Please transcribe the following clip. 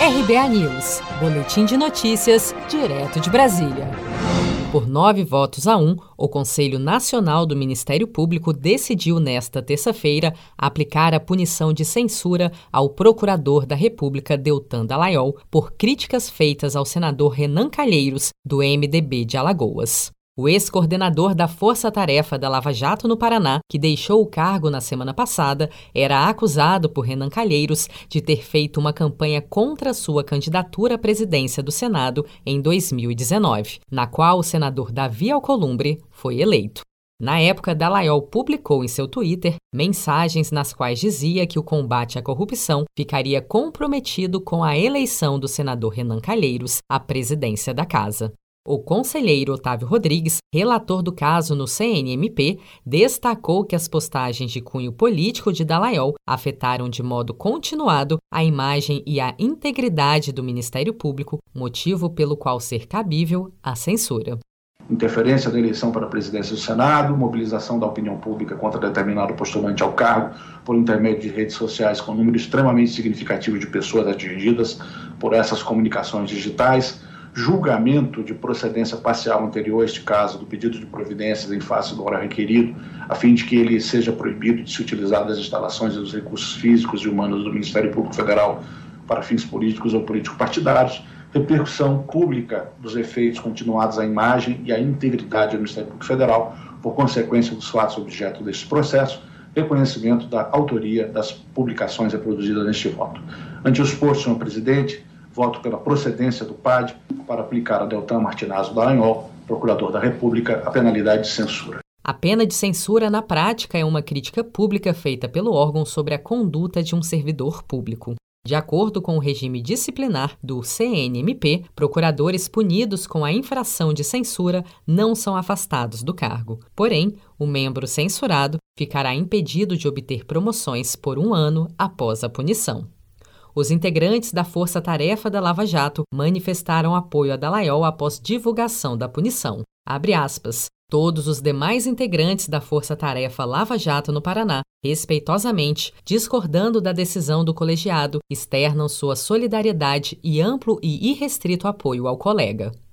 RBA News, Boletim de Notícias, direto de Brasília. Por nove votos a um, o Conselho Nacional do Ministério Público decidiu nesta terça-feira aplicar a punição de censura ao procurador da República Deltan Dallaiol por críticas feitas ao senador Renan Calheiros, do MDB de Alagoas. O ex-coordenador da Força Tarefa da Lava Jato no Paraná, que deixou o cargo na semana passada, era acusado por Renan Calheiros de ter feito uma campanha contra sua candidatura à presidência do Senado em 2019, na qual o senador Davi Alcolumbre foi eleito. Na época, Dallagnol publicou em seu Twitter mensagens nas quais dizia que o combate à corrupção ficaria comprometido com a eleição do senador Renan Calheiros à presidência da casa. O conselheiro Otávio Rodrigues, relator do caso no CNMP, destacou que as postagens de cunho político de Dalaiol afetaram de modo continuado a imagem e a integridade do Ministério Público, motivo pelo qual ser cabível a censura. Interferência da eleição para a presidência do Senado, mobilização da opinião pública contra determinado postulante ao cargo por intermédio de redes sociais com número extremamente significativo de pessoas atingidas por essas comunicações digitais, julgamento de procedência parcial anterior a este caso do pedido de providências em face do horário requerido, a fim de que ele seja proibido de se utilizar das instalações e dos recursos físicos e humanos do Ministério Público Federal para fins políticos ou político-partidários, repercussão pública dos efeitos continuados à imagem e à integridade do Ministério Público Federal por consequência dos fatos objeto deste processo, reconhecimento da autoria das publicações reproduzidas neste voto. Ante os postos, senhor presidente, voto pela procedência do PAD para aplicar a Deltan Martinazzo Dallagnol, procurador da República, a penalidade de censura. A pena de censura, na prática, é uma crítica pública feita pelo órgão sobre a conduta de um servidor público. De acordo com o regime disciplinar do CNMP, procuradores punidos com a infração de censura não são afastados do cargo. Porém, o membro censurado ficará impedido de obter promoções por um ano após a punição. Os integrantes da Força Tarefa da Lava Jato manifestaram apoio a Dalaiol após divulgação da punição. Abre aspas. Todos os demais integrantes da Força Tarefa Lava Jato no Paraná, respeitosamente, discordando da decisão do colegiado, externam sua solidariedade e amplo e irrestrito apoio ao colega.